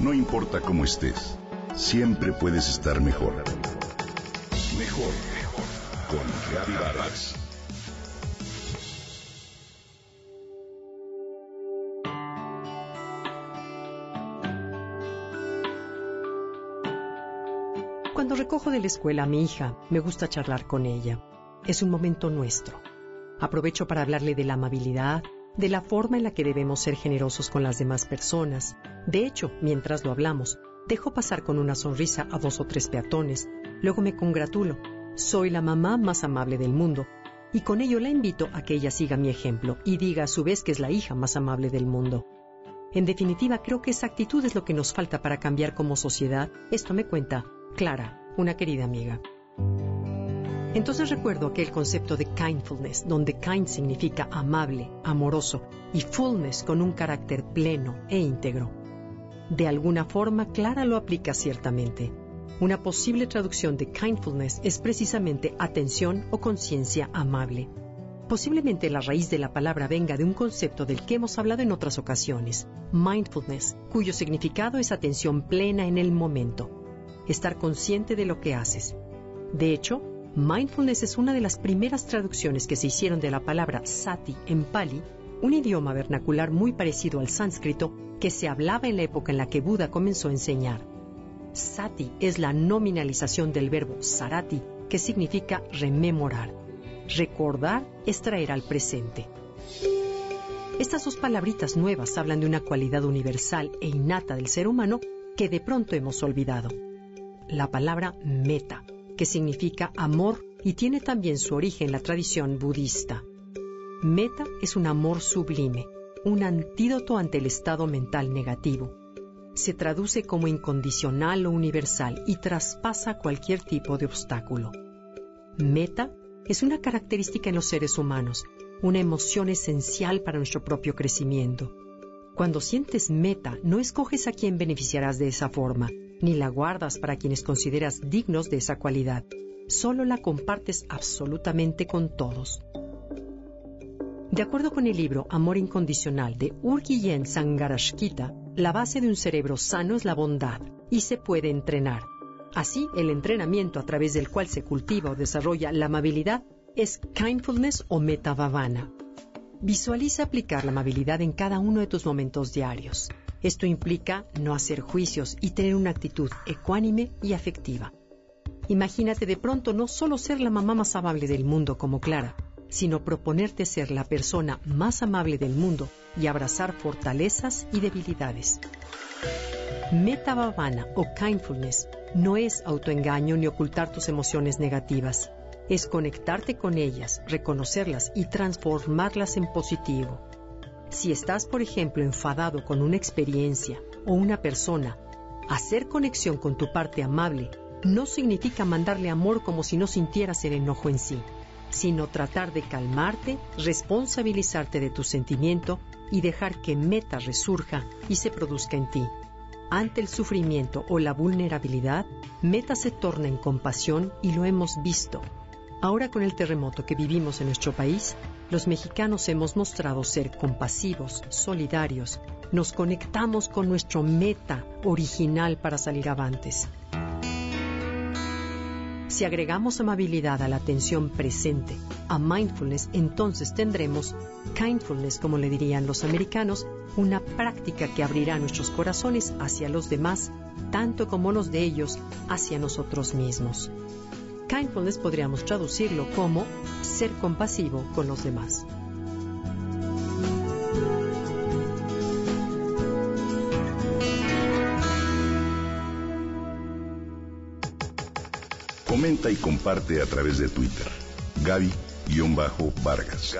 No importa cómo estés, siempre puedes estar mejor. Mejor, mejor. Con Reavivadas. Cuando recojo de la escuela a mi hija, me gusta charlar con ella. Es un momento nuestro. Aprovecho para hablarle de la amabilidad, de la forma en la que debemos ser generosos con las demás personas. De hecho, mientras lo hablamos, dejo pasar con una sonrisa a dos o tres peatones, luego me congratulo. Soy la mamá más amable del mundo, y con ello la invito a que ella siga mi ejemplo y diga a su vez que es la hija más amable del mundo. En definitiva, creo que esa actitud es lo que nos falta para cambiar como sociedad. Esto me cuenta Clara, una querida amiga. Entonces recuerdo aquel concepto de kindfulness, donde kind significa amable, amoroso, y fullness con un carácter pleno e íntegro. De alguna forma, Clara lo aplica ciertamente. Una posible traducción de kindfulness es precisamente atención o conciencia amable. Posiblemente la raíz de la palabra venga de un concepto del que hemos hablado en otras ocasiones, mindfulness, cuyo significado es atención plena en el momento, estar consciente de lo que haces. De hecho, Mindfulness es una de las primeras traducciones que se hicieron de la palabra sati en pali, un idioma vernacular muy parecido al sánscrito que se hablaba en la época en la que Buda comenzó a enseñar. Sati es la nominalización del verbo sarati, que significa rememorar. Recordar es traer al presente. Estas dos palabritas nuevas hablan de una cualidad universal e innata del ser humano que de pronto hemos olvidado. La palabra meta que significa amor y tiene también su origen en la tradición budista. Meta es un amor sublime, un antídoto ante el estado mental negativo. Se traduce como incondicional o universal y traspasa cualquier tipo de obstáculo. Meta es una característica en los seres humanos, una emoción esencial para nuestro propio crecimiento. Cuando sientes meta, no escoges a quién beneficiarás de esa forma, ni la guardas para quienes consideras dignos de esa cualidad. Solo la compartes absolutamente con todos. De acuerdo con el libro Amor Incondicional de Urgiyen Sangarashkita, la base de un cerebro sano es la bondad y se puede entrenar. Así, el entrenamiento a través del cual se cultiva o desarrolla la amabilidad es kindfulness o metavavana. Visualiza aplicar la amabilidad en cada uno de tus momentos diarios. Esto implica no hacer juicios y tener una actitud ecuánime y afectiva. Imagínate de pronto no solo ser la mamá más amable del mundo como Clara, sino proponerte ser la persona más amable del mundo y abrazar fortalezas y debilidades. Meta o kindfulness no es autoengaño ni ocultar tus emociones negativas. Es conectarte con ellas, reconocerlas y transformarlas en positivo. Si estás, por ejemplo, enfadado con una experiencia o una persona, hacer conexión con tu parte amable no significa mandarle amor como si no sintieras el enojo en sí, sino tratar de calmarte, responsabilizarte de tu sentimiento y dejar que meta resurja y se produzca en ti. Ante el sufrimiento o la vulnerabilidad, meta se torna en compasión y lo hemos visto. Ahora con el terremoto que vivimos en nuestro país, los mexicanos hemos mostrado ser compasivos, solidarios, nos conectamos con nuestro meta original para salir avantes. Si agregamos amabilidad a la atención presente, a mindfulness, entonces tendremos kindfulness, como le dirían los americanos, una práctica que abrirá nuestros corazones hacia los demás, tanto como los de ellos hacia nosotros mismos. Kindfulness podríamos traducirlo como ser compasivo con los demás. Comenta y comparte a través de Twitter. Gaby-Vargas.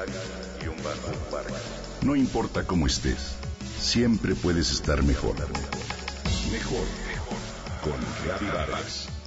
No importa cómo estés, siempre puedes estar mejor. Mejor, mejor. Con Gaby Vargas.